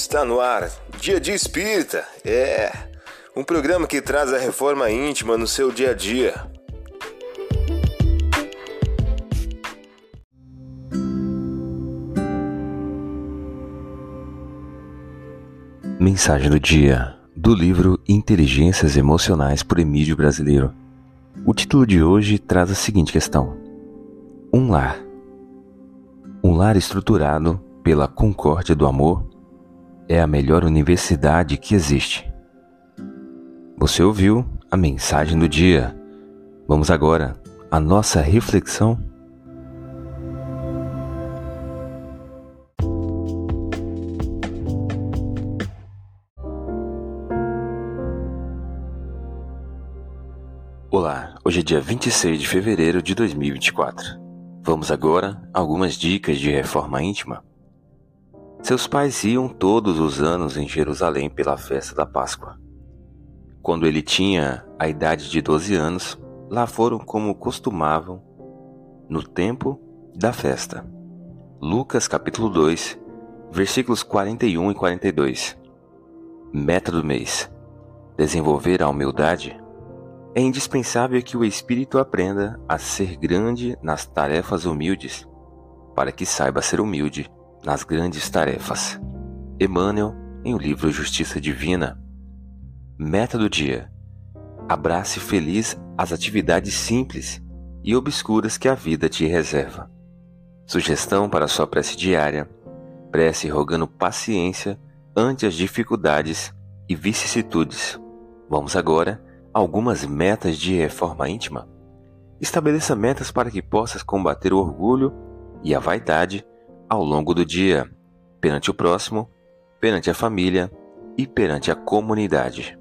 Está no ar, Dia de Espírita. É um programa que traz a reforma íntima no seu dia a dia. Mensagem do dia do livro Inteligências Emocionais por Emílio Brasileiro. O título de hoje traz a seguinte questão: Um lar. Um lar estruturado pela concórdia do amor é a melhor universidade que existe. Você ouviu a mensagem do dia. Vamos agora à nossa reflexão. Olá, hoje é dia 26 de fevereiro de 2024. Vamos agora a algumas dicas de reforma íntima. Seus pais iam todos os anos em Jerusalém pela festa da Páscoa. Quando ele tinha a idade de 12 anos, lá foram como costumavam no tempo da festa. Lucas capítulo 2, versículos 41 e 42. Meta do mês: desenvolver a humildade. É indispensável que o espírito aprenda a ser grande nas tarefas humildes, para que saiba ser humilde nas grandes tarefas. Emmanuel, em o livro Justiça Divina. Meta do dia: abrace feliz as atividades simples e obscuras que a vida te reserva. Sugestão para sua prece diária: prece rogando paciência ante as dificuldades e vicissitudes. Vamos agora a algumas metas de reforma íntima. Estabeleça metas para que possas combater o orgulho e a vaidade ao longo do dia, perante o próximo, perante a família e perante a comunidade.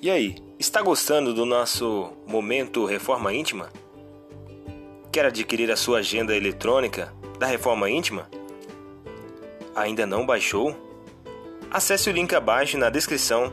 E aí, está gostando do nosso momento Reforma Íntima? Quer adquirir a sua agenda eletrônica da Reforma Íntima? Ainda não baixou? Acesse o link abaixo na descrição